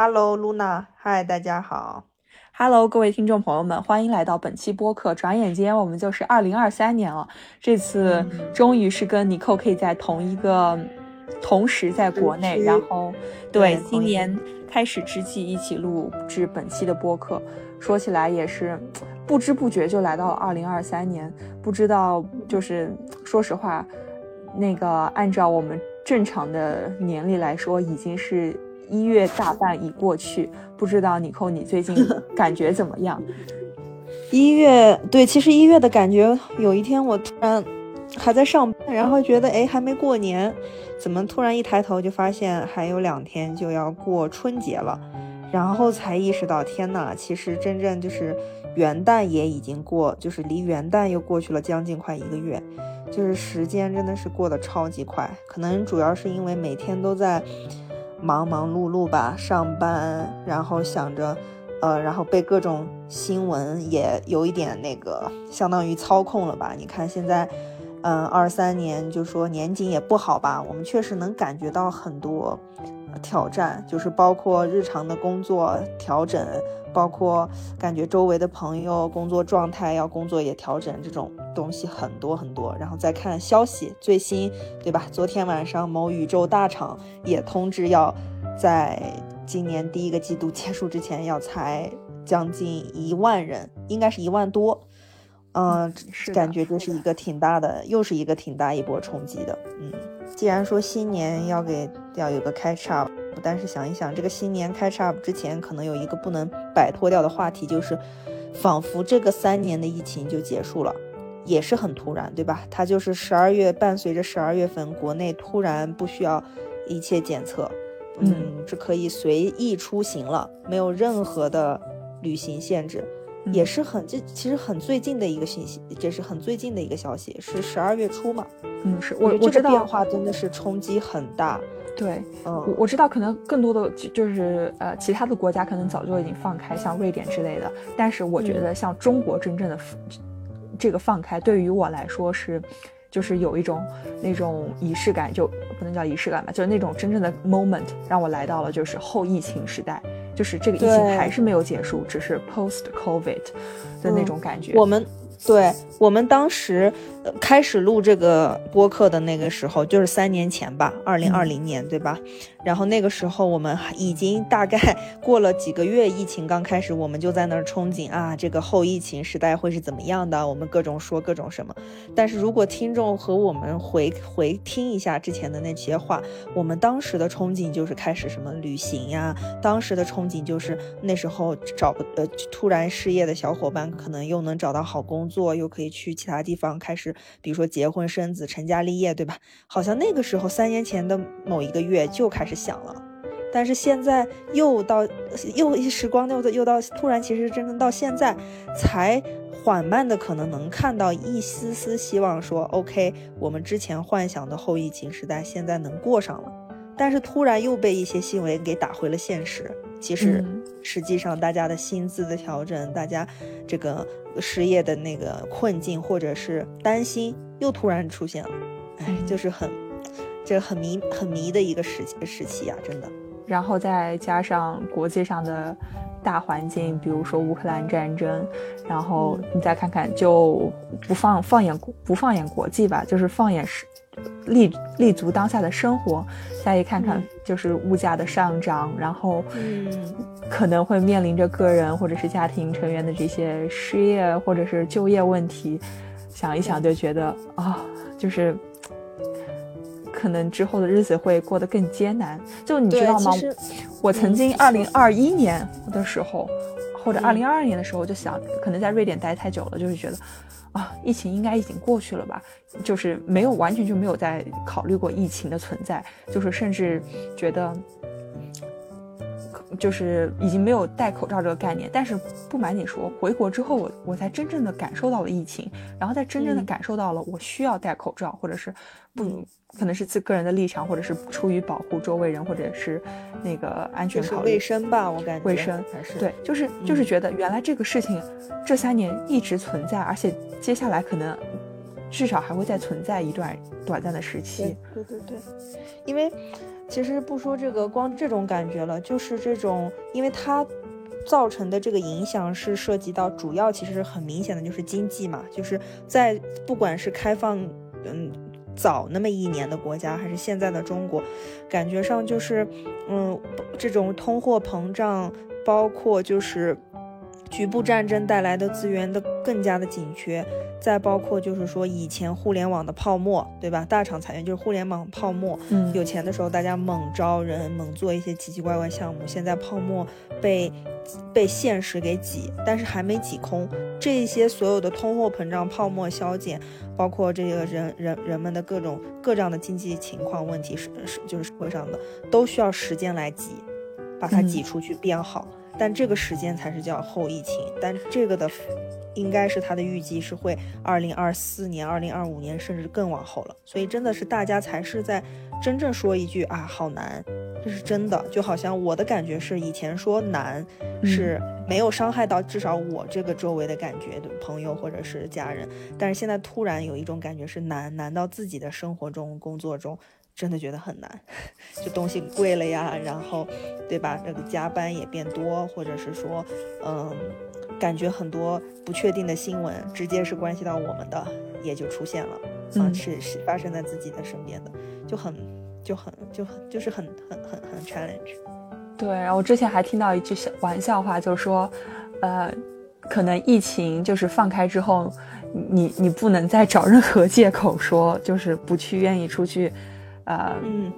Hello Luna，嗨，大家好。Hello，各位听众朋友们，欢迎来到本期播客。转眼间我们就是二零二三年了，这次终于是跟尼寇可以在同一个同时在国内，然后对对同一今年开始之际一起录制本期的播客。说起来也是不知不觉就来到了二零二三年，不知道就是说实话，那个按照我们正常的年历来说，已经是一月大半已过去。不知道你扣你最近 感觉怎么样？一月对，其实一月的感觉，有一天我突然还在上班，然后觉得哎还没过年，怎么突然一抬头就发现还有两天就要过春节了，然后才意识到天呐，其实真正就是元旦也已经过，就是离元旦又过去了将近快一个月，就是时间真的是过得超级快，可能主要是因为每天都在忙忙碌碌吧，上班，然后想着。呃，然后被各种新闻也有一点那个，相当于操控了吧？你看现在，嗯、二三年就说年景也不好吧，我们确实能感觉到很多挑战，就是包括日常的工作调整，包括感觉周围的朋友工作状态要工作也调整，这种东西很多很多。然后再看消息最新，对吧？昨天晚上某宇宙大厂也通知要在今年第一个季度结束之前要裁将近一万人，应该是一万多。嗯、是感觉这是一个挺大的，又是一个挺大一波冲击的。嗯，既然说新年要给要有个 catch up，但是想一想，这个新年 catch up 之前，可能有一个不能摆脱掉的话题，就是仿佛这个三年的疫情就结束了。也是很突然，对吧？它就是十二月，伴随着十二月份国内突然不需要一切检测，嗯嗯，是可以随意出行了，没有任何的旅行限制，嗯也是很这其实很最近的一个信息，这是很最近的一个消息，是十二月初嘛。嗯，是我我知道这个变化真的是冲击很大，对，我嗯，我知道，可能更多的就就是呃，其他的国家可能早就已经放开，像瑞典之类的。但是我觉得像中国真正的这个放开，对于我来说是，就是有一种那种仪式感，就不能叫仪式感吧，就是那种真正的 moment，让我来到了就是后疫情时代，就是这个疫情还是没有结束，只是 post COVID 的那种感觉。我们对我们当时、呃、开始录这个播客的那个时候，就是三年前吧，二零二零年，对吧？然后那个时候我们已经大概 过了几个月，疫情刚开始，我们就在那儿憧憬啊，这个后疫情时代会是怎么样的？我们各种说各种什么。但是如果听众和我们回回听一下之前的那些话，我们当时的憧憬就是开始什么旅行呀，当时的憧憬就是那时候找不呃突然失业的小伙伴可能又能找到好工作，又可以去其他地方开始，比如说结婚生子、成家立业，对吧？好像那个时候三年前的某一个月就开始想了。但是现在又到又一时光又到又到突然，其实真正到现在才缓慢的可能能看到一丝丝希望说，OK，我们之前幻想的后疫情时代现在能过上了，但是突然又被一些新闻给打回了现实。其实嗯实际上大家的薪资的调整，大家这个失业的那个困境或者是担心又突然出现了，哎，嗯就是很这很迷很迷的一个时期时期啊，真的。然后再加上国际上的大环境，比如说乌克兰战争，然后你再看看，就不放放眼不放眼国际吧，就是放眼是立立足当下的生活，再一看看嗯。就是物价的上涨，然后嗯。可能会面临着个人或者是家庭成员的这些失业或者是就业问题，想一想就觉得啊、就是可能之后的日子会过得更艰难。就你知道吗？我曾经嗯二零二一年的时候，或者嗯二零二二年的时候，就想可能在瑞典待太久了，就是觉得啊，疫情应该已经过去了吧，就是没有完全就没有在考虑过疫情的存在，就是甚至觉得。就是已经没有戴口罩这个概念，但是不瞒你说，回国之后我我才真正的感受到了疫情，然后再真正的感受到了我需要戴口罩，或者是不可能是自个人的立场，或者是出于保护周围人，或者是那个安全考虑卫生吧，我感觉卫生还是对，就是就是觉得原来这个事情这三年一直存在，而且接下来可能至少还会再存在一段短暂的时期。对对对，因为。其实不说这个，光这种感觉了，就是这种，因为它造成的这个影响是涉及到主要，其实很明显的就是经济嘛，就是在不管是开放，嗯，早那么一年的国家，还是现在的中国，感觉上就是，嗯，这种通货膨胀，包括就是局部战争带来的资源的更加的紧缺。再包括就是说以前互联网的泡沫，对吧？大厂裁员就是互联网泡沫。嗯，有钱的时候大家猛招人，猛做一些奇奇怪怪项目。现在泡沫被被现实给挤，但是还没挤空。这些所有的通货膨胀、泡沫消减，包括这个人人人们的各种各样的经济情况问题，是是就是社会上的，都需要时间来挤，把它挤出去变好。但这个时间才是叫后疫情，但这个的。应该是他的预计是会二零二四年、二零二五年，甚至更往后了。所以真的是大家才是在真正说一句啊，好难，这是真的。就好像我的感觉是，以前说难是没有伤害到至少我这个周围的感觉的朋友或者是家人，但是现在突然有一种感觉是难，难到自己的生活中、工作中，真的觉得很难。就东西贵了呀，然后对吧？这个加班也变多，或者是说，嗯。感觉很多不确定的新闻，直接是关系到我们的，也就出现了，嗯，是是发生在自己的身边的，就很就很就很就是很很很很 challenge。对，然后我之前还听到一句小玩笑话，就是说，呃，可能疫情就是放开之后，你你不能再找任何借口说就是不去愿意出去，呃，嗯，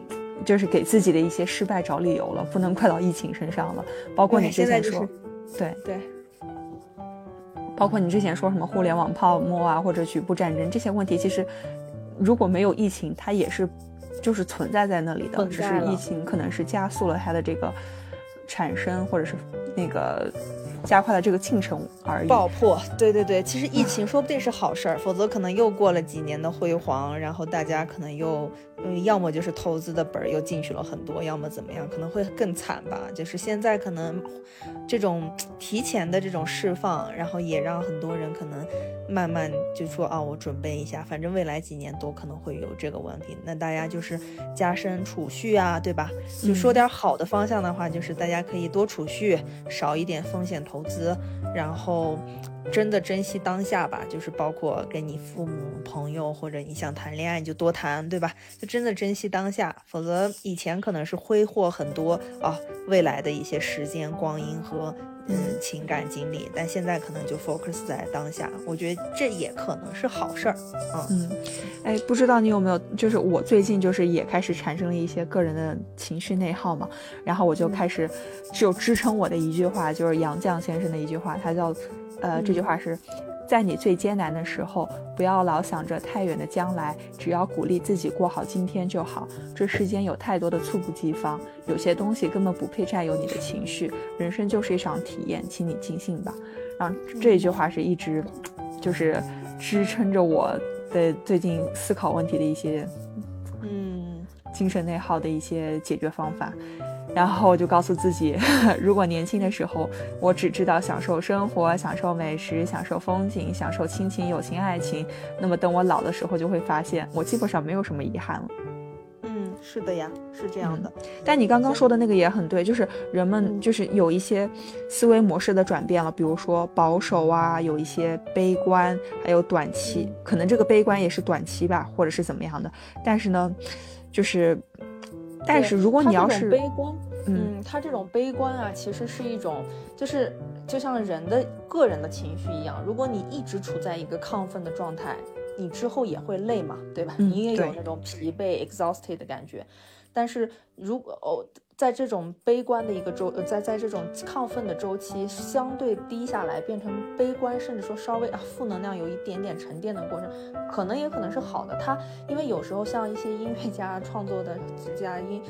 就是给自己的一些失败找理由了，不能怪到疫情身上了，包括你之前说，对对。包括你之前说什么互联网泡沫啊，或者局部战争这些问题，其实如果没有疫情，它也是就是存在在那里的，只是疫情可能是加速了它的这个产生，或者是那个。加快了这个进程而已。爆破，对对对，其实疫情说不定是好事儿，否则可能又过了几年的辉煌，然后大家可能又，嗯，要么就是投资的本儿又进去了很多，要么怎么样，可能会更惨吧。就是现在可能这种提前的这种释放，然后也让很多人可能慢慢就说啊，我准备一下，反正未来几年都可能会有这个问题，那大家就是加深储蓄啊，对吧？就说点好的方向的话，就是大家可以多储蓄，少一点风险。投资，然后真的珍惜当下吧，就是包括跟你父母、朋友，或者你想谈恋爱你就多谈，对吧？就真的珍惜当下，否则以前可能是挥霍很多啊未来的一些时间、光阴和。嗯，情感经历，但现在可能就 focus 在当下，我觉得这也可能是好事儿。嗯，哎，不知道你有没有，就是我最近就是也开始产生了一些个人的情绪内耗嘛，然后我就开始就支撑我的一句话，就是杨绛先生的一句话，他叫，呃，这句话是。在你最艰难的时候，不要老想着太远的将来，只要鼓励自己过好今天就好。这世间有太多的猝不及防，有些东西根本不配占有你的情绪。人生就是一场体验，请你尽兴吧。然后这句话是一直，就是支撑着我的最近思考问题的一些，嗯，精神内耗的一些解决方法。然后我就告诉自己，如果年轻的时候我只知道享受生活、享受美食、享受风景、享受亲情、友情、爱情，那么等我老的时候就会发现，我基本上没有什么遗憾了。嗯，是的呀，是这样的。但你刚刚说的那个也很对，就是人们就是有一些思维模式的转变了，比如说保守啊，有一些悲观，还有短期，可能这个悲观也是短期吧，或者是怎么样的。但是呢，就是。但是如果你要是悲观，嗯，他这种悲观啊，其实是一种，就是就像人的个人的情绪一样，如果你一直处在一个亢奋的状态，你之后也会累嘛，对吧？你也有那种疲惫 exhausted 的感觉。但是如果哦。在这种悲观的一个周，在在这种亢奋的周期相对低下来，变成悲观，甚至说稍微啊负能量有一点点沉淀的过程，可能也可能是好的。他因为有时候像一些音乐家创作的家音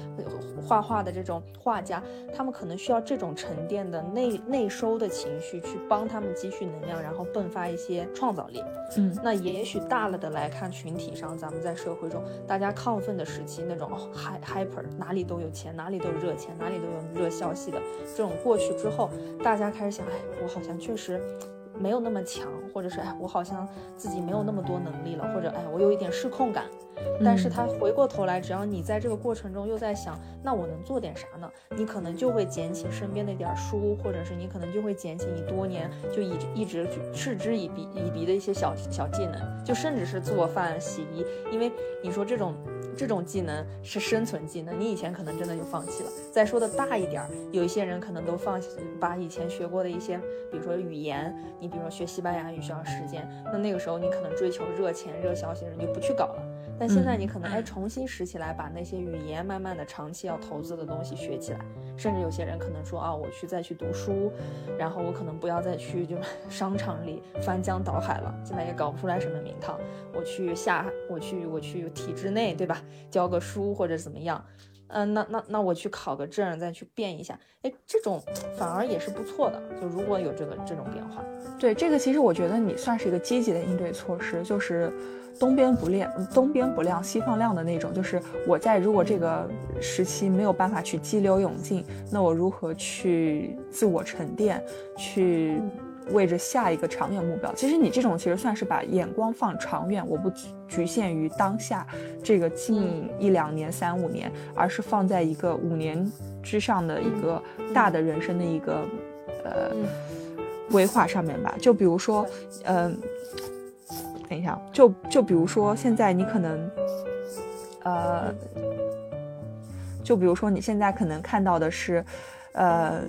画画的这种画家，他们可能需要这种沉淀的内内收的情绪去帮他们积蓄能量，然后迸发一些创造力。嗯，那也许大了的来看，群体上咱们在社会中大家亢奋的时期，那种 hy hyper 哪里都有钱，哪里都有。热钱哪里都有热消息的这种过去之后，大家开始想，哎，我好像确实没有那么强，或者是哎，我好像自己没有那么多能力了，或者哎，我有一点失控感。但是他回过头来，只要你在这个过程中又在想，那我能做点啥呢？你可能就会捡起身边那点书，或者是你可能就会捡起你多年就一一直嗤之以鼻以鼻的一些小小技能，就甚至是做饭、洗衣，因为你说这种这种技能是生存技能，你以前可能真的就放弃了。再说的大一点，有一些人可能都放弃，把以前学过的一些，比如说语言，你比如说学西班牙语需要时间，那那个时候你可能追求热钱、热消息的人就不去搞了。但现在你可能哎重新拾起来，把那些语言慢慢的长期要投资的东西学起来，甚至有些人可能说啊，我去再去读书，然后我可能不要再去就 商场里翻江倒海了，现在也搞不出来什么名堂，我去下我去我去体制内对吧，教个书或者怎么样。嗯，那那那我去考个证，再去变一下，哎，这种反而也是不错的。就如果有这个这种变化，对这个，其实我觉得你算是一个积极的应对措施，就是东边不亮东边不亮西方亮的那种。就是我在如果这个时期没有办法去激流勇进，那我如何去自我沉淀，去。为着下一个长远目标，其实你这种其实算是把眼光放长远，我不局限于当下这个近一两年、三五年，而是放在一个五年之上的一个大的人生的一个呃规划上面吧。就比如说，嗯，等一下，就就比如说现在你可能，呃，就比如说你现在可能看到的是，呃。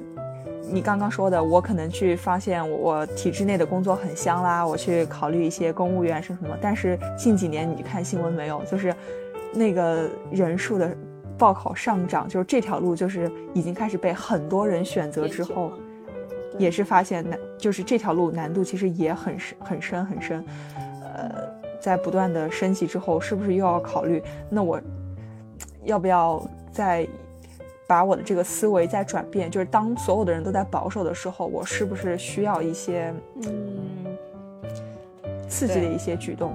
你刚刚说的，我可能去发现我体制内的工作很香啦，我去考虑一些公务员是什么。但是近几年你看新闻没有，就是那个人数的报考上涨，就是这条路就是已经开始被很多人选择之后，也是发现难，就是这条路难度其实也很深很深很深。呃，在不断的升级之后，是不是又要考虑，那我要不要在？把我的这个思维在转变，就是当所有的人都在保守的时候，我是不是需要一些嗯刺激的一些举动？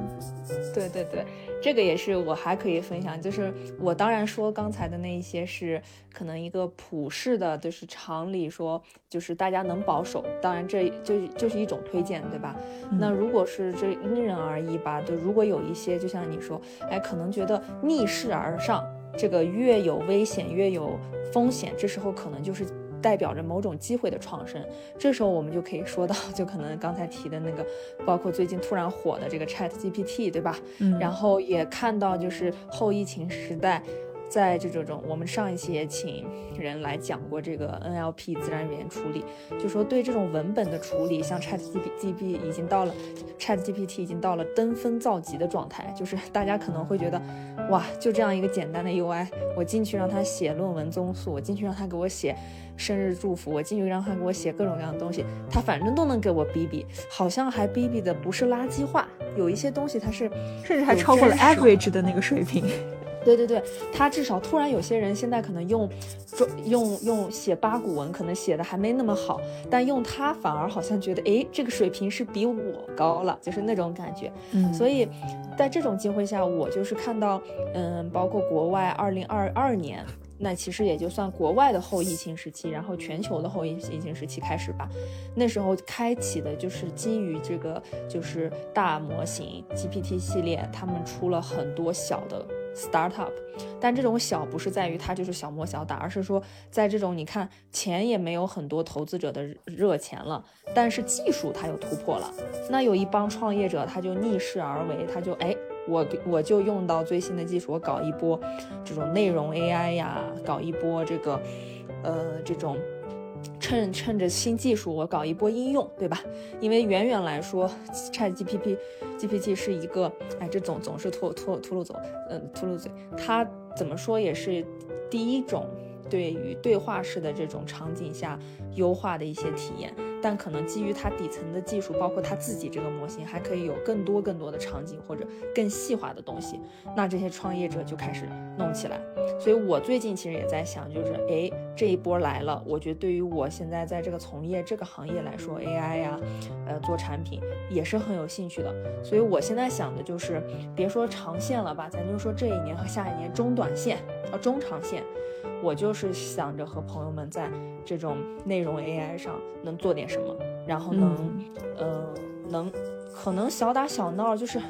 对对对，这个也是我还可以分享，就是我当然说刚才的那一些是可能一个普世的，就是常理说，就是大家能保守，当然这就就是一种推荐，对吧？那如果是这因人而异吧，就如果有一些，就像你说，哎，可能觉得逆势而上。这个越有危险，越有风险，这时候可能就是代表着某种机会的创生。这时候我们就可以说到，就可能刚才提的那个，包括最近突然火的这个 Chat GPT，对吧？嗯，然后也看到就是后疫情时代。在这种，我们上一期也请人来讲过这个 NLP 自然语言处理，就说对这种文本的处理，像 ChatGPT 已经到了，ChatGPT 已经到了登峰造极的状态，就是大家可能会觉得，哇，就这样一个简单的 UI，我进去让他写论文综述，我进去让他给我写生日祝福，我进去让他给我写各种各样的东西，他反正都能给我逼逼，好像还逼逼的不是垃圾话，有一些东西它是，甚至还超过了 average 的那个水平。对对对，他至少突然有些人现在可能用，用用写八股文，可能写的还没那么好，但用他反而好像觉得，哎，这个水平是比我高了，就是那种感觉。嗯，所以在这种机会下，我就是看到，嗯，包括国外二零二二年，那其实也就算国外的后疫情时期，然后全球的后疫疫情时期开始吧，那时候开启的就是基于这个就是大模型 GPT 系列，他们出了很多小的。startup，但这种小不是在于它就是小摸小打，而是说在这种你看钱也没有很多投资者的热钱了，但是技术它又突破了，那有一帮创业者他就逆势而为，他就哎我我就用到最新的技术，我搞一波这种内容 AI 呀，搞一波这个呃这种。趁趁着新技术，我搞一波应用，对吧？因为远远来说，Chat GPT GPT 是一个，哎，这总总是秃秃秃噜走，嗯，秃噜嘴。它怎么说也是第一种对于对话式的这种场景下优化的一些体验。但可能基于它底层的技术，包括它自己这个模型，还可以有更多更多的场景或者更细化的东西。那这些创业者就开始弄起来。所以我最近其实也在想，就是哎，这一波来了，我觉得对于我现在在这个从业这个行业来说，AI 呀，呃，做产品也是很有兴趣的。所以我现在想的就是，别说长线了吧，咱就说这一年和下一年中短线，呃，中长线。我就是想着和朋友们在这种内容 AI 上能做点什么，然后能，呃，能可能小打小闹，就是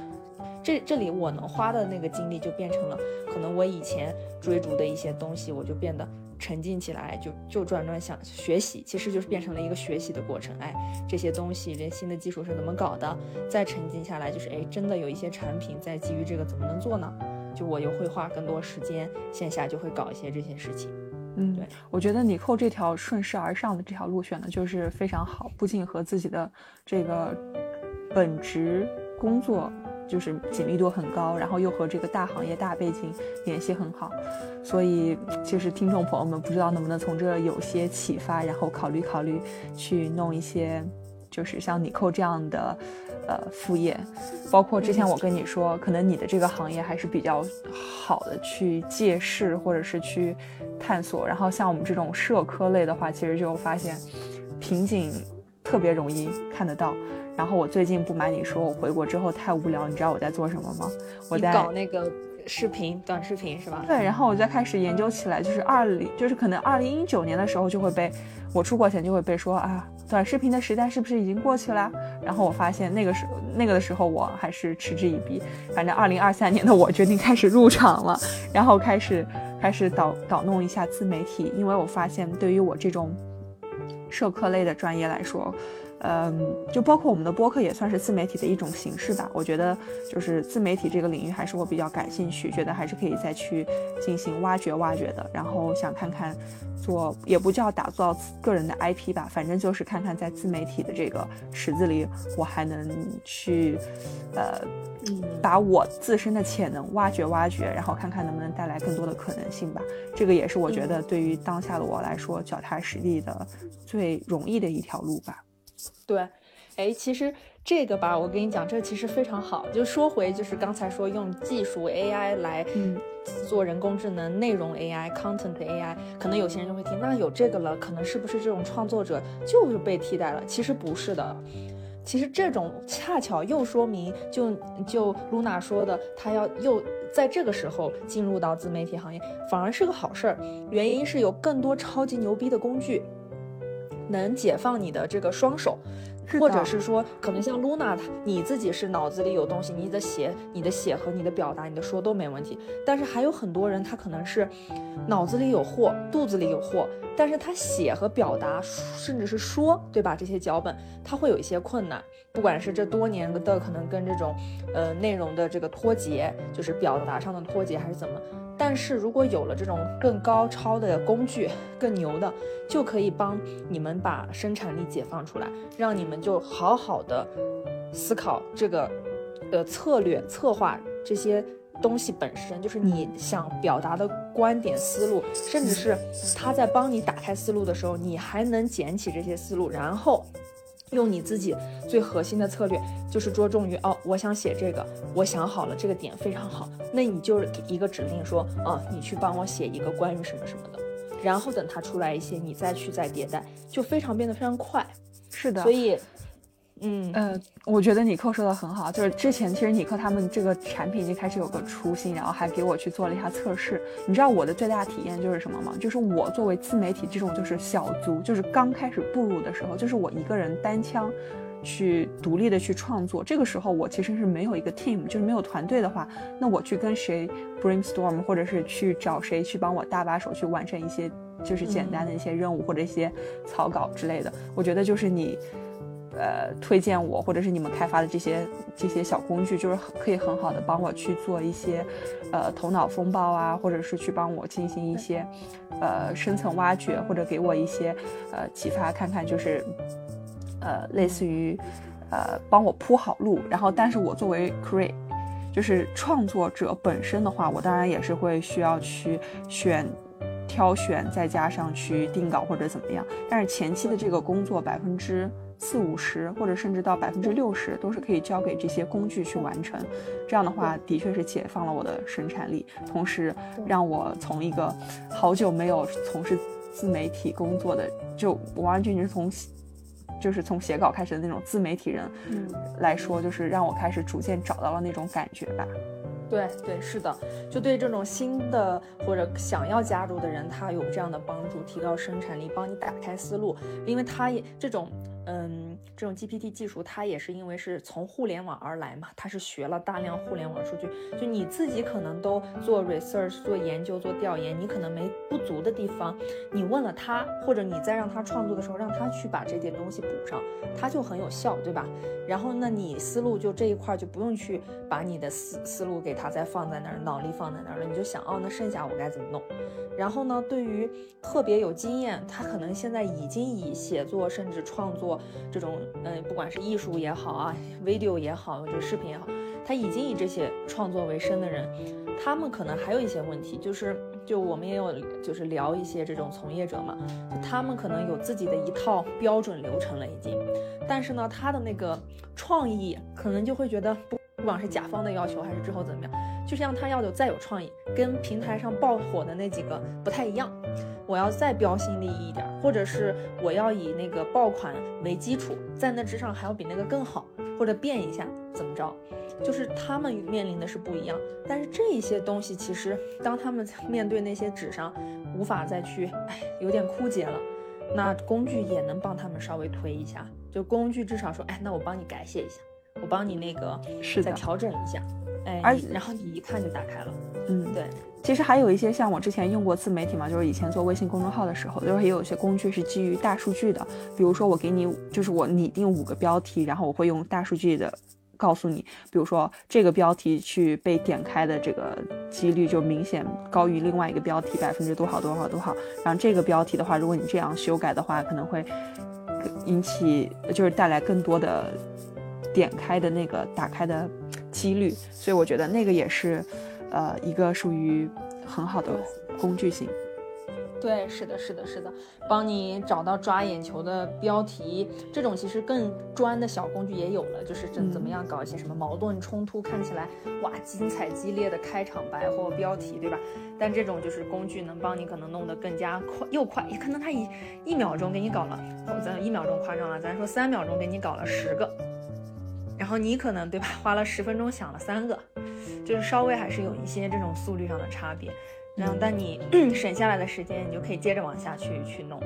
这这里我能花的那个精力就变成了，可能我以前追逐的一些东西，我就变得沉浸起来，就就转转想学习，其实就是变成了一个学习的过程。哎，这些东西，这新的技术是怎么搞的？再沉浸下来，就是哎，真的有一些产品在基于这个怎么能做呢？就我又会花更多时间，线下就会搞一些这些事情。嗯，对，我觉得你扣这条顺势而上的这条路选的就是非常好，不仅和自己的这个本职工作就是紧密度很高，然后又和这个大行业大背景联系很好，所以其实听众朋友们不知道能不能从这有些启发，然后考虑考虑去弄一些，就是像你扣这样的。呃，副业，包括之前我跟你说，可能你的这个行业还是比较好的去借势或者是去探索。然后像我们这种社科类的话，其实就发现瓶颈特别容易看得到。然后我最近不瞒你说，我回国之后太无聊，你知道我在做什么吗？我在搞那个视频，短视频是吧？对，然后我再开始研究起来，就是二零，就是可能二零一九年的时候就会被我出国前就会被说啊。短视频的时代是不是已经过去了？然后我发现那个时那个的时候我还是嗤之以鼻。反正二零二三年的我决定开始入场了，然后开始开始导导弄一下自媒体，因为我发现对于我这种社科类的专业来说。嗯，就包括我们的播客也算是自媒体的一种形式吧。我觉得就是自媒体这个领域还是我比较感兴趣，觉得还是可以再去进行挖掘挖掘的。然后想看看做也不叫打造个人的 IP 吧，反正就是看看在自媒体的这个池子里，我还能去呃，把我自身的潜能挖掘挖掘，然后看看能不能带来更多的可能性吧。这个也是我觉得对于当下的我来说脚踏实地的最容易的一条路吧。对，哎，其实这个吧，我跟你讲，这其实非常好。就说回，就是刚才说用技术 AI 来做人工智能内容 AI，content AI，可能有些人就会听，那有这个了，可能是不是这种创作者就是被替代了？其实不是的，其实这种恰巧又说明，就就 Luna 说的，她要又在这个时候进入到自媒体行业，反而是个好事儿。原因是有更多超级牛逼的工具。能解放你的这个双手，或者是说，可能像 Luna，你自己是脑子里有东西，你的写、你的写和你的表达、你的说都没问题。但是还有很多人，他可能是脑子里有货，肚子里有货，但是他写和表达，甚至是说，对吧？这些脚本他会有一些困难，不管是这多年的可能跟这种呃内容的这个脱节，就是表达上的脱节，还是怎么？但是如果有了这种更高超的工具，更牛的，就可以帮你们把生产力解放出来，让你们就好好的思考这个，呃，策略、策划这些东西本身，就是你想表达的观点、思路，甚至是他在帮你打开思路的时候，你还能捡起这些思路，然后。用你自己最核心的策略，就是着重于哦，我想写这个，我想好了这个点非常好，那你就是一个指令说，嗯，你去帮我写一个关于什么什么的，然后等它出来一些，你再去再迭代，就非常变得非常快。是的，所以。嗯呃，我觉得尼克说的很好，就是之前其实尼克他们这个产品已经开始有个初心，然后还给我去做了一下测试。你知道我的最大体验就是什么吗？就是我作为自媒体这种就是小卒，就是刚开始步入的时候，就是我一个人单枪去独立的去创作。这个时候我其实是没有一个 team，就是没有团队的话，那我去跟谁 brainstorm，或者是去找谁去帮我搭把手去完成一些就是简单的一些任务或者一些草稿之类的。我觉得就是你。呃，推荐我或者是你们开发的这些这些小工具，就是可以很好的帮我去做一些，呃，头脑风暴啊，或者是去帮我进行一些，呃，深层挖掘，或者给我一些呃启发，看看就是，呃，类似于，呃，帮我铺好路。然后，但是我作为 create。就是创作者本身的话，我当然也是会需要去选。挑选再加上去定稿或者怎么样，但是前期的这个工作百分之四五十或者甚至到百分之六十都是可以交给这些工具去完成。这样的话，的确是解放了我的生产力，同时让我从一个好久没有从事自媒体工作的，就完完全全是从就是从写稿开始的那种自媒体人来说，就是让我开始逐渐找到了那种感觉吧。对对是的，就对这种新的或者想要加入的人，他有这样的帮助，提高生产力，帮你打开思路，因为他也这种。嗯，这种 GPT 技术，它也是因为是从互联网而来嘛，它是学了大量互联网数据，就你自己可能都做 research、做研究、做调研，你可能没不足的地方，你问了他，或者你再让他创作的时候，让他去把这点东西补上，他就很有效，对吧？然后那你思路就这一块就不用去把你的思思路给他再放在那儿，脑力放在那儿了，你就想哦，那剩下我该怎么弄？然后呢，对于特别有经验，他可能现在已经以写作甚至创作这种，嗯，不管是艺术也好啊，video 也好，就视频也好，他已经以这些创作为生的人，他们可能还有一些问题，就是就我们也有就是聊一些这种从业者嘛，他们可能有自己的一套标准流程了已经，但是呢，他的那个创意可能就会觉得不不管是甲方的要求还是之后怎么样。就像他要有再有创意，跟平台上爆火的那几个不太一样，我要再标新立异一点，或者是我要以那个爆款为基础，在那之上还要比那个更好，或者变一下怎么着？就是他们面临的是不一样。但是这一些东西其实，当他们面对那些纸上无法再去，哎，有点枯竭了，那工具也能帮他们稍微推一下。就工具至少说，哎，那我帮你改写一下，我帮你那个再调整一下。哎，而然后你一看就打开了，嗯，对。其实还有一些像我之前用过自媒体嘛，就是以前做微信公众号的时候，就是也有一些工具是基于大数据的。比如说我给你，就是我拟定五个标题，然后我会用大数据的告诉你，比如说这个标题去被点开的这个几率就明显高于另外一个标题百分之多少多少多少。然后这个标题的话，如果你这样修改的话，可能会引起就是带来更多的点开的那个打开的。几率，所以我觉得那个也是，呃，一个属于很好的工具性。对，是的，是的，是的，帮你找到抓眼球的标题，这种其实更专的小工具也有了，就是怎怎么样搞一些什么矛盾冲突，看起来哇精彩激烈的开场白或标题，对吧？但这种就是工具能帮你可能弄得更加快，又快，也可能他一一秒钟给你搞了，咱一秒钟夸张了，咱说三秒钟给你搞了十个。然后你可能对吧，花了十分钟想了三个，就是稍微还是有一些这种速率上的差别。然后但你 省下来的时间，你就可以接着往下去去弄。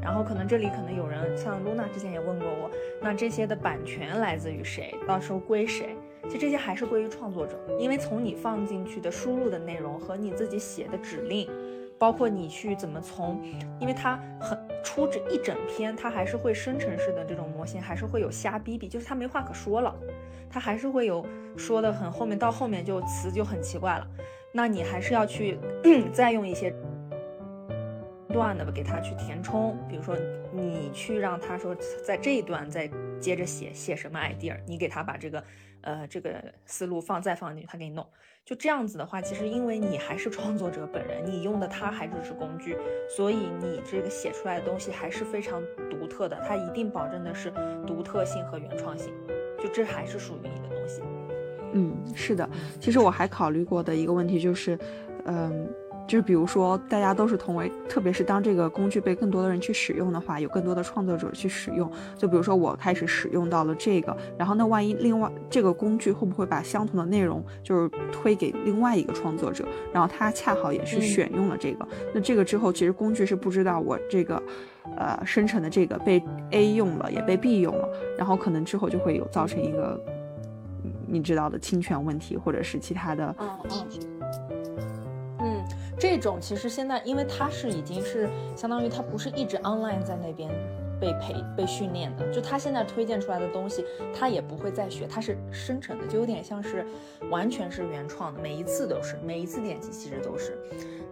然后可能这里可能有人像露娜之前也问过我，那这些的版权来自于谁？到时候归谁？其实这些还是归于创作者，因为从你放进去的输入的内容和你自己写的指令。包括你去怎么从，因为它很出这一整篇，它还是会生成式的这种模型，还是会有瞎逼逼，就是它没话可说了，它还是会有说的很后面到后面就词就很奇怪了，那你还是要去 再用一些段的吧给它去填充，比如说你去让他说在这一段再接着写写什么 idea，你给他把这个呃这个思路放再放进去，他给你弄。就这样子的话，其实因为你还是创作者本人，你用的它还只是工具，所以你这个写出来的东西还是非常独特的，它一定保证的是独特性和原创性，就这还是属于你的东西。嗯，是的，其实我还考虑过的一个问题就是，嗯。就是比如说，大家都是同为，特别是当这个工具被更多的人去使用的话，有更多的创作者去使用。就比如说我开始使用到了这个，然后那万一另外这个工具会不会把相同的内容就是推给另外一个创作者，然后他恰好也是选用了这个，那这个之后其实工具是不知道我这个，呃，生成的这个被 A 用了，也被 B 用了，然后可能之后就会有造成一个你知道的侵权问题，或者是其他的。这种其实现在，因为它是已经是相当于它不是一直 online 在那边被培被训练的，就他现在推荐出来的东西，他也不会再学，他是生成的，就有点像是完全是原创的，每一次都是，每一次点击其实都是，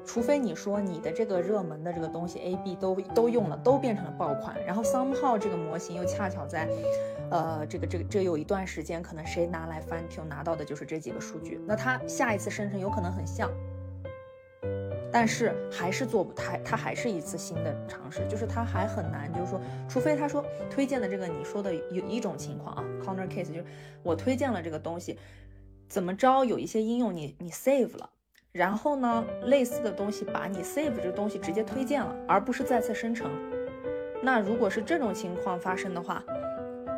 除非你说你的这个热门的这个东西 A B 都都用了，都变成了爆款，然后 somehow 这个模型又恰巧在，呃，这个这个这有一段时间，可能谁拿来翻 Q 拿到的就是这几个数据，那他下一次生成有可能很像。但是还是做不太，它还是一次新的尝试，就是它还很难，就是说，除非他说推荐的这个你说的有一种情况啊，corner case 就是我推荐了这个东西，怎么着有一些应用你你 save 了，然后呢类似的东西把你 save 这个东西直接推荐了，而不是再次生成。那如果是这种情况发生的话。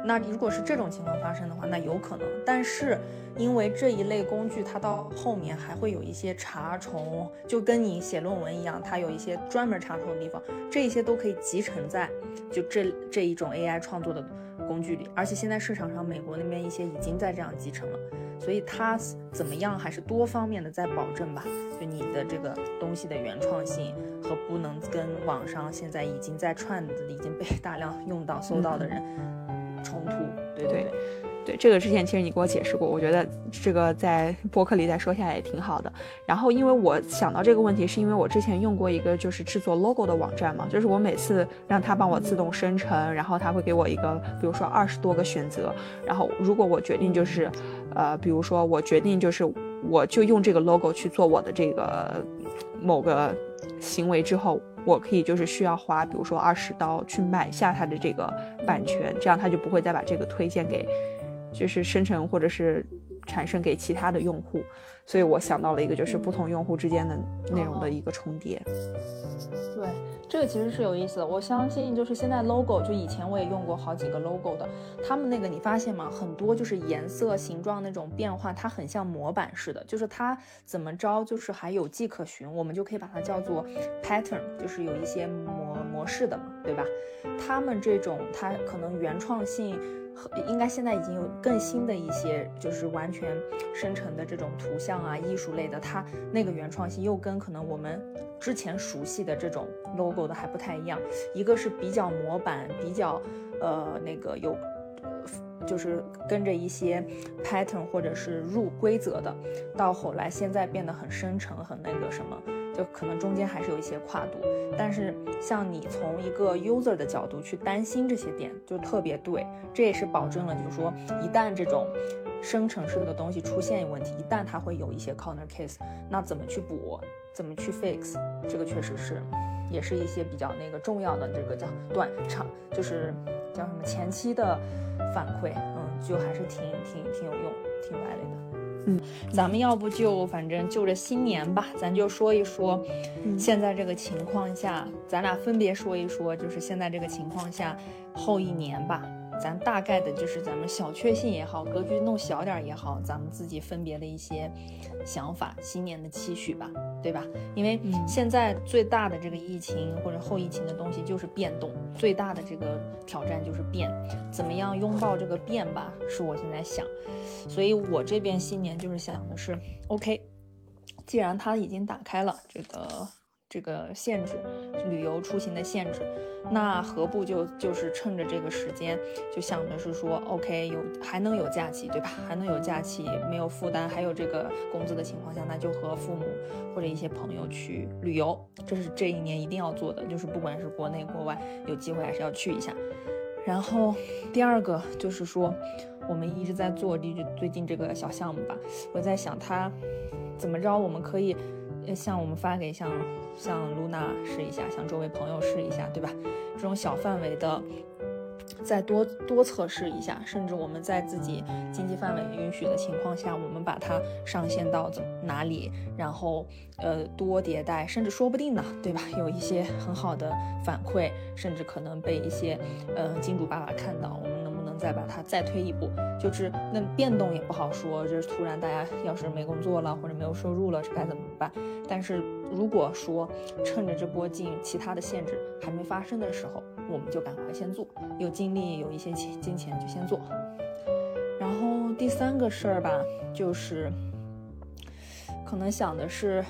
那如果是这种情况发生的话，那有可能。但是因为这一类工具，它到后面还会有一些查重，就跟你写论文一样，它有一些专门查重的地方，这一些都可以集成在就这这一种 AI 创作的工具里。而且现在市场上，美国那边一些已经在这样集成了，所以它怎么样还是多方面的在保证吧，就你的这个东西的原创性和不能跟网上现在已经在串的、已经被大量用到、搜到的人。冲突，对对对，这个之前其实你给我解释过，我觉得这个在播客里再说下来也挺好的。然后因为我想到这个问题，是因为我之前用过一个就是制作 logo 的网站嘛，就是我每次让它帮我自动生成，然后它会给我一个，比如说二十多个选择，然后如果我决定就是，呃，比如说我决定就是我就用这个 logo 去做我的这个某个行为之后。我可以就是需要花，比如说二十刀去买下他的这个版权，这样他就不会再把这个推荐给，就是生成或者是产生给其他的用户。所以我想到了一个，就是不同用户之间的内容的一个重叠。对。这个其实是有意思的，我相信就是现在 logo，就以前我也用过好几个 logo 的，他们那个你发现吗？很多就是颜色、形状那种变化，它很像模板似的，就是它怎么着就是还有迹可循，我们就可以把它叫做 pattern，就是有一些模模式的嘛，对吧？他们这种它可能原创性。应该现在已经有更新的一些，就是完全生成的这种图像啊，艺术类的，它那个原创性又跟可能我们之前熟悉的这种 logo 的还不太一样。一个是比较模板，比较呃那个有，就是跟着一些 pattern 或者是入规则的，到后来现在变得很生成，很那个什么。就可能中间还是有一些跨度，但是像你从一个 user 的角度去担心这些点，就特别对，这也是保证了，就是说一旦这种生成式的东西出现问题，一旦它会有一些 corner case，那怎么去补，怎么去 fix，这个确实是，也是一些比较那个重要的这个叫短长，就是叫什么前期的反馈，嗯，就还是挺挺挺有用，挺 valid 的。嗯，咱们要不就反正就着新年吧，咱就说一说，现在这个情况下，咱俩分别说一说，就是现在这个情况下后一年吧。咱大概的就是咱们小确幸也好，格局弄小点也好，咱们自己分别的一些想法，新年的期许吧，对吧？因为现在最大的这个疫情或者后疫情的东西就是变动，最大的这个挑战就是变，怎么样拥抱这个变吧，是我现在想。所以我这边新年就是想的是，OK，既然它已经打开了这个。这个限制，旅游出行的限制，那何不就就是趁着这个时间，就想着是说，OK，有还能有假期，对吧？还能有假期，没有负担，还有这个工资的情况下，那就和父母或者一些朋友去旅游，这是这一年一定要做的，就是不管是国内国外，有机会还是要去一下。然后第二个就是说，我们一直在做最最近这个小项目吧，我在想它怎么着，我们可以。像我们发给像像露娜试一下，像周围朋友试一下，对吧？这种小范围的，再多多测试一下，甚至我们在自己经济范围允许的情况下，我们把它上线到怎哪里，然后呃多迭代，甚至说不定呢，对吧？有一些很好的反馈，甚至可能被一些呃金主爸爸看到，我们再把它再推一步？就是那变动也不好说，就是突然大家要是没工作了或者没有收入了，这该怎么办？但是如果说趁着这波进其他的限制还没发生的时候，我们就赶快先做，有精力有一些钱金钱就先做。然后第三个事儿吧，就是可能想的是，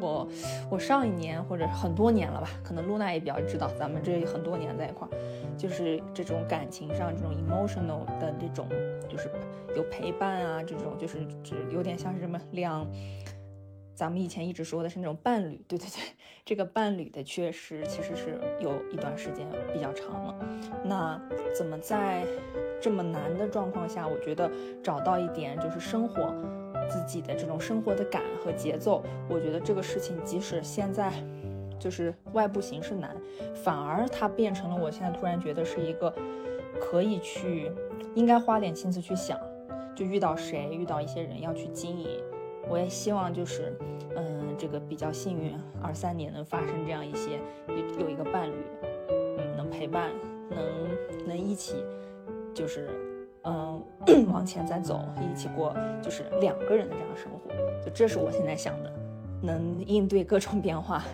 我我上一年或者很多年了吧，可能露娜也比较知道，咱们这很多年在一块儿，就是这种感情上这种 emotional 的这种，就是有陪伴啊，这种就是只有点像是什么两，咱们以前一直说的是那种伴侣，对对对，这个伴侣的缺失其实是有一段时间比较长了。那怎么在这么难的状况下，我觉得找到一点就是生活自己的这种生活的感和节奏，我觉得这个事情即使现在。就是外部形势难，反而它变成了我现在突然觉得是一个可以去应该花点心思去想，就遇到谁遇到一些人要去经营。我也希望就是嗯这个比较幸运，二三年能发生这样一些有有一个伴侣，嗯能陪伴，能能一起就是嗯往前再走，一起过就是两个人的这样生活。就这是我现在想的，能应对各种变化。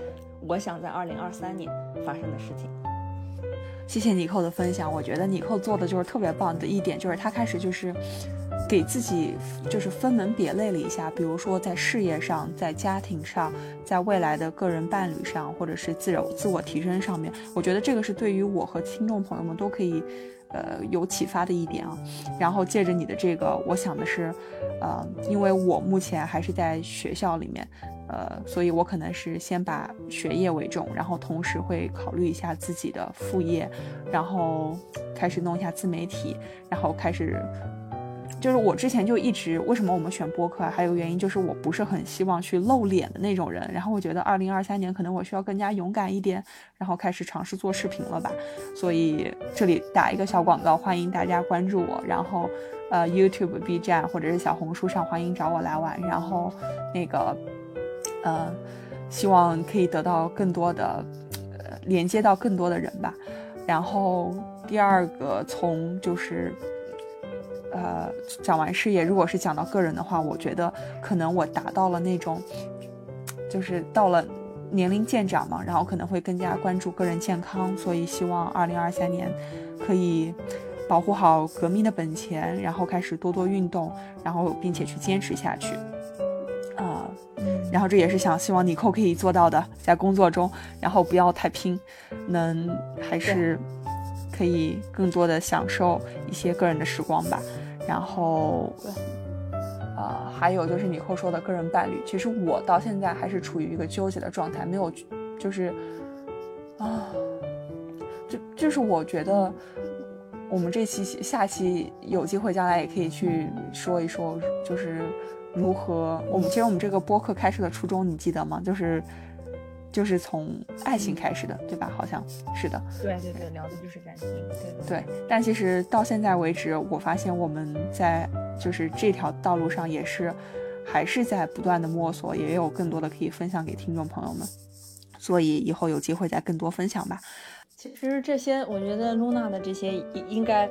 我想在二零二三年发生的事情。谢谢尼寇的分享，我觉得尼寇做的就是特别棒的一点，就是他开始就是给自己就是分门别类了一下，比如说在事业上、在家庭上、在未来的个人伴侣上，或者是自我自我提升上面，我觉得这个是对于我和听众朋友们都可以呃有启发的一点啊。然后借着你的这个，我想的是，呃，因为我目前还是在学校里面。呃，所以我可能是先把学业为重，然后同时会考虑一下自己的副业，然后开始弄一下自媒体，然后开始，就是我之前就一直为什么我们选播客，啊还有原因就是我不是很希望去露脸的那种人，然后我觉得二零二三年可能我需要更加勇敢一点，然后开始尝试做视频了吧，所以这里打一个小广告，欢迎大家关注我，然后呃 YouTube、B 站或者是小红书上欢迎找我来玩，然后那个。呃，希望可以得到更多的，呃，连接到更多的人吧。然后第二个，从就是，呃，讲完事业，如果是讲到个人的话，我觉得可能我达到了那种，就是到了年龄渐长嘛，然后可能会更加关注个人健康，所以希望二零二三年可以保护好革命的本钱，然后开始多多运动，然后并且去坚持下去。啊然后这也是想希望尼寇可以做到的，在工作中，然后不要太拼，能还是可以更多的享受一些个人的时光吧。然后，呃，还有就是你后说的个人伴侣，其实我到现在还是处于一个纠结的状态，没有，就是啊，就就是我觉得我们这期下期有机会将来也可以去说一说，就是。如何？我们其实我们这个播客开设的初衷你记得吗？就是，就是从爱情开始的，对吧？好像是的。对对对，聊的就是感情。对对。但其实到现在为止，我发现我们在就是这条道路上也是，还是在不断的摸索，也有更多的可以分享给听众朋友们。所以以后有机会再更多分享吧。其实这些，我觉得露娜的这些应应该，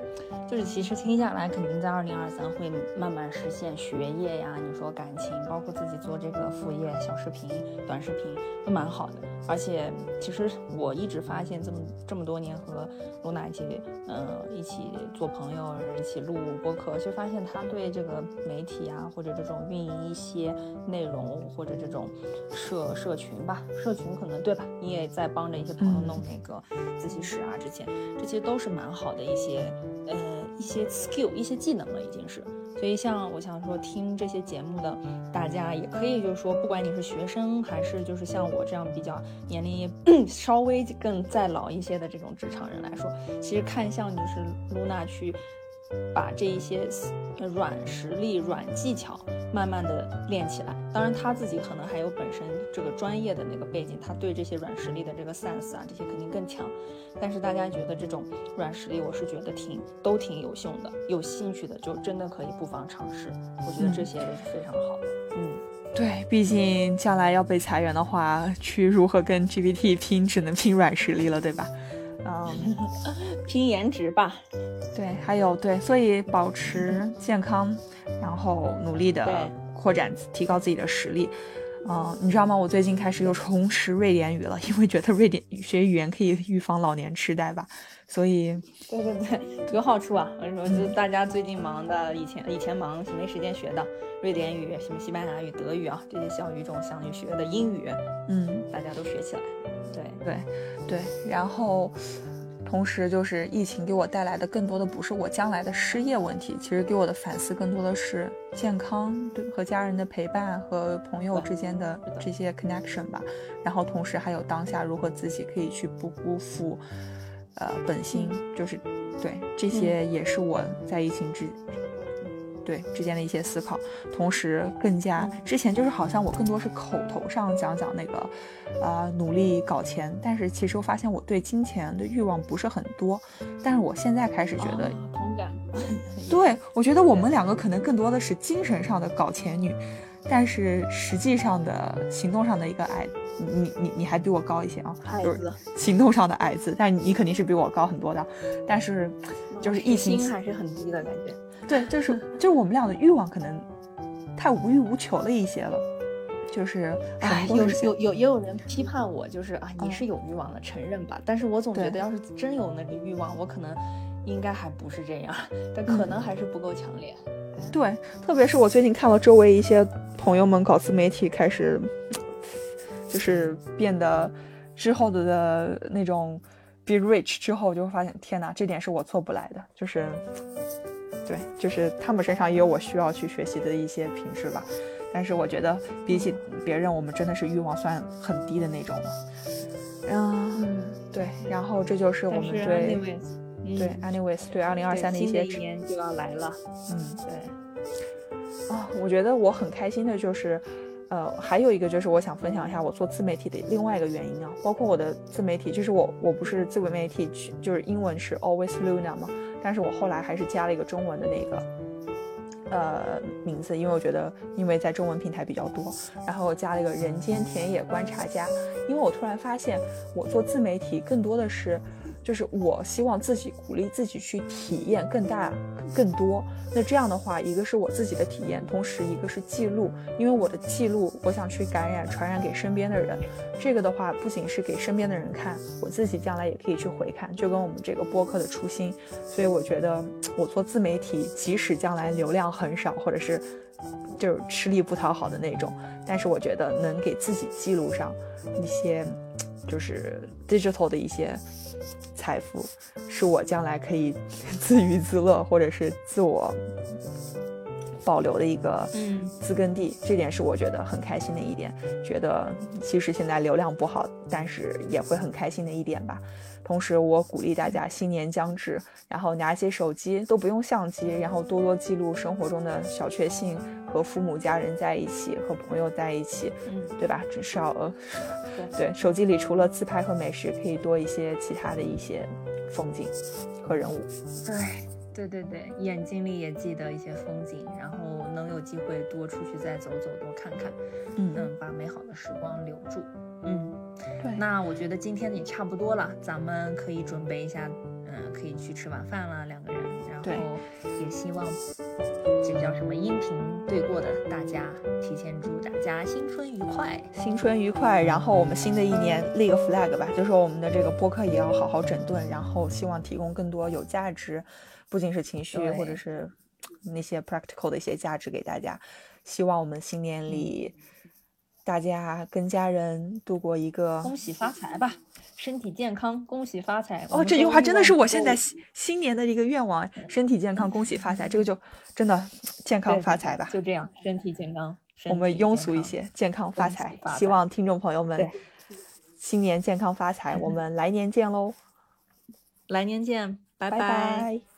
就是其实听下来，肯定在二零二三会慢慢实现学业呀，你说感情，包括自己做这个副业，小视频、短视频都蛮好的。而且其实我一直发现，这么这么多年和露娜一起，嗯，一起做朋友，一起录播客，就发现她对这个媒体啊，或者这种运营一些内容，或者这种社社群吧，社群可能对吧？你也在帮着一些朋友弄那个。自习室啊，之前这些都是蛮好的一些，呃，一些 skill，一些技能了，已经是。所以像我想说，听这些节目的大家也可以，就是说，不管你是学生，还是就是像我这样比较年龄 稍微更再老一些的这种职场人来说，其实看向就是露娜去。把这一些软实力、软技巧慢慢的练起来。当然，他自己可能还有本身这个专业的那个背景，他对这些软实力的这个 sense 啊，这些肯定更强。但是大家觉得这种软实力，我是觉得挺都挺有用的。有兴趣的就真的可以不妨尝试。我觉得这些都是非常好的。嗯，对，毕竟将来要被裁员的话，去如何跟 GPT 拼，只能拼软实力了，对吧？嗯，拼颜值吧。对，还有对，所以保持健康，然后努力的扩展、提高自己的实力。嗯，你知道吗？我最近开始又重拾瑞典语了，因为觉得瑞典学语言可以预防老年痴呆吧。所以，对对对，有好处啊！我说，就大家最近忙的，以前以前忙没时间学的瑞典语、什么西班牙语、德语啊，这些小语种想学的英语，嗯，大家都学起来。对对对，然后。同时就是疫情给我带来的更多的不是我将来的失业问题，其实给我的反思更多的是健康对和家人的陪伴和朋友之间的这些 connection 吧。然后同时还有当下如何自己可以去不辜负，呃本心，就是对这些也是我在疫情之。对之间的一些思考，同时更加之前就是好像我更多是口头上讲讲那个，呃，努力搞钱，但是其实我发现我对金钱的欲望不是很多，但是我现在开始觉得，同感，对我觉得我们两个可能更多的是精神上的搞钱女，但是实际上的行动上的一个矮，你你你还比我高一些啊，就是行动上的矮子，但你肯定是比我高很多的，但是就是疫情还是很低的感觉。对，就是就是我们俩的欲望可能太无欲无求了一些了，就是有有有也有人批判我，就是啊你是有欲望的，承认吧。但是我总觉得要是真有那个欲望，我可能应该还不是这样，但可能还是不够强烈。对，特别是我最近看到周围一些朋友们搞自媒体开始，就是变得之后的的那种 be rich 之后，就会发现天哪，这点是我做不来的，就是。对，就是他们身上也有我需要去学习的一些品质吧，但是我觉得比起别人，我们真的是欲望算很低的那种了。嗯，对，然后这就是我们对对，anyways，对二零二三的一些。一年就要来了。嗯，对。啊，我觉得我很开心的就是，呃，还有一个就是我想分享一下我做自媒体的另外一个原因啊，包括我的自媒体，就是我我不是自媒体，就是英文是 always Luna 吗？但是我后来还是加了一个中文的那个，呃，名字，因为我觉得，因为在中文平台比较多，然后加了一个人间田野观察家，因为我突然发现，我做自媒体更多的是。就是我希望自己鼓励自己去体验更大、更多。那这样的话，一个是我自己的体验，同时一个是记录，因为我的记录，我想去感染、传染给身边的人。这个的话，不仅是给身边的人看，我自己将来也可以去回看，就跟我们这个播客的初心。所以我觉得，我做自媒体，即使将来流量很少，或者是就是吃力不讨好的那种，但是我觉得能给自己记录上一些，就是 digital 的一些。财富是我将来可以 自娱自乐，或者是自我保留的一个嗯资根地，这点是我觉得很开心的一点。觉得其实现在流量不好，但是也会很开心的一点吧。同时，我鼓励大家新年将至，然后拿起手机都不用相机，然后多多记录生活中的小确幸，和父母家人在一起，和朋友在一起，嗯，对吧？至少，呃 对，手机里除了自拍和美食，可以多一些其他的一些风景和人物。对，对对对，眼睛里也记得一些风景，然后能有机会多出去再走走，多看看，嗯，能把美好的时光留住，嗯。对，那我觉得今天也差不多了，咱们可以准备一下，嗯，可以去吃晚饭了，两个人。然后也希望这叫什么音频对过的大家，提前祝大家新春愉快，新春愉快。然后我们新的一年立个 flag 吧，就说我们的这个播客也要好好整顿，然后希望提供更多有价值，不仅是情绪或者是那些 practical 的一些价值给大家。希望我们新年里。大家跟家人度过一个恭喜发财吧，身体健康，恭喜发财。哦，这句话真的是我现在新新年的一个愿望，身体健康，恭喜发财。这个就真的健康发财吧，就这样，身体健康。我们庸俗一些，健康发财。希望听众朋友们新年健康发财。我们来年见喽，来年见，拜拜。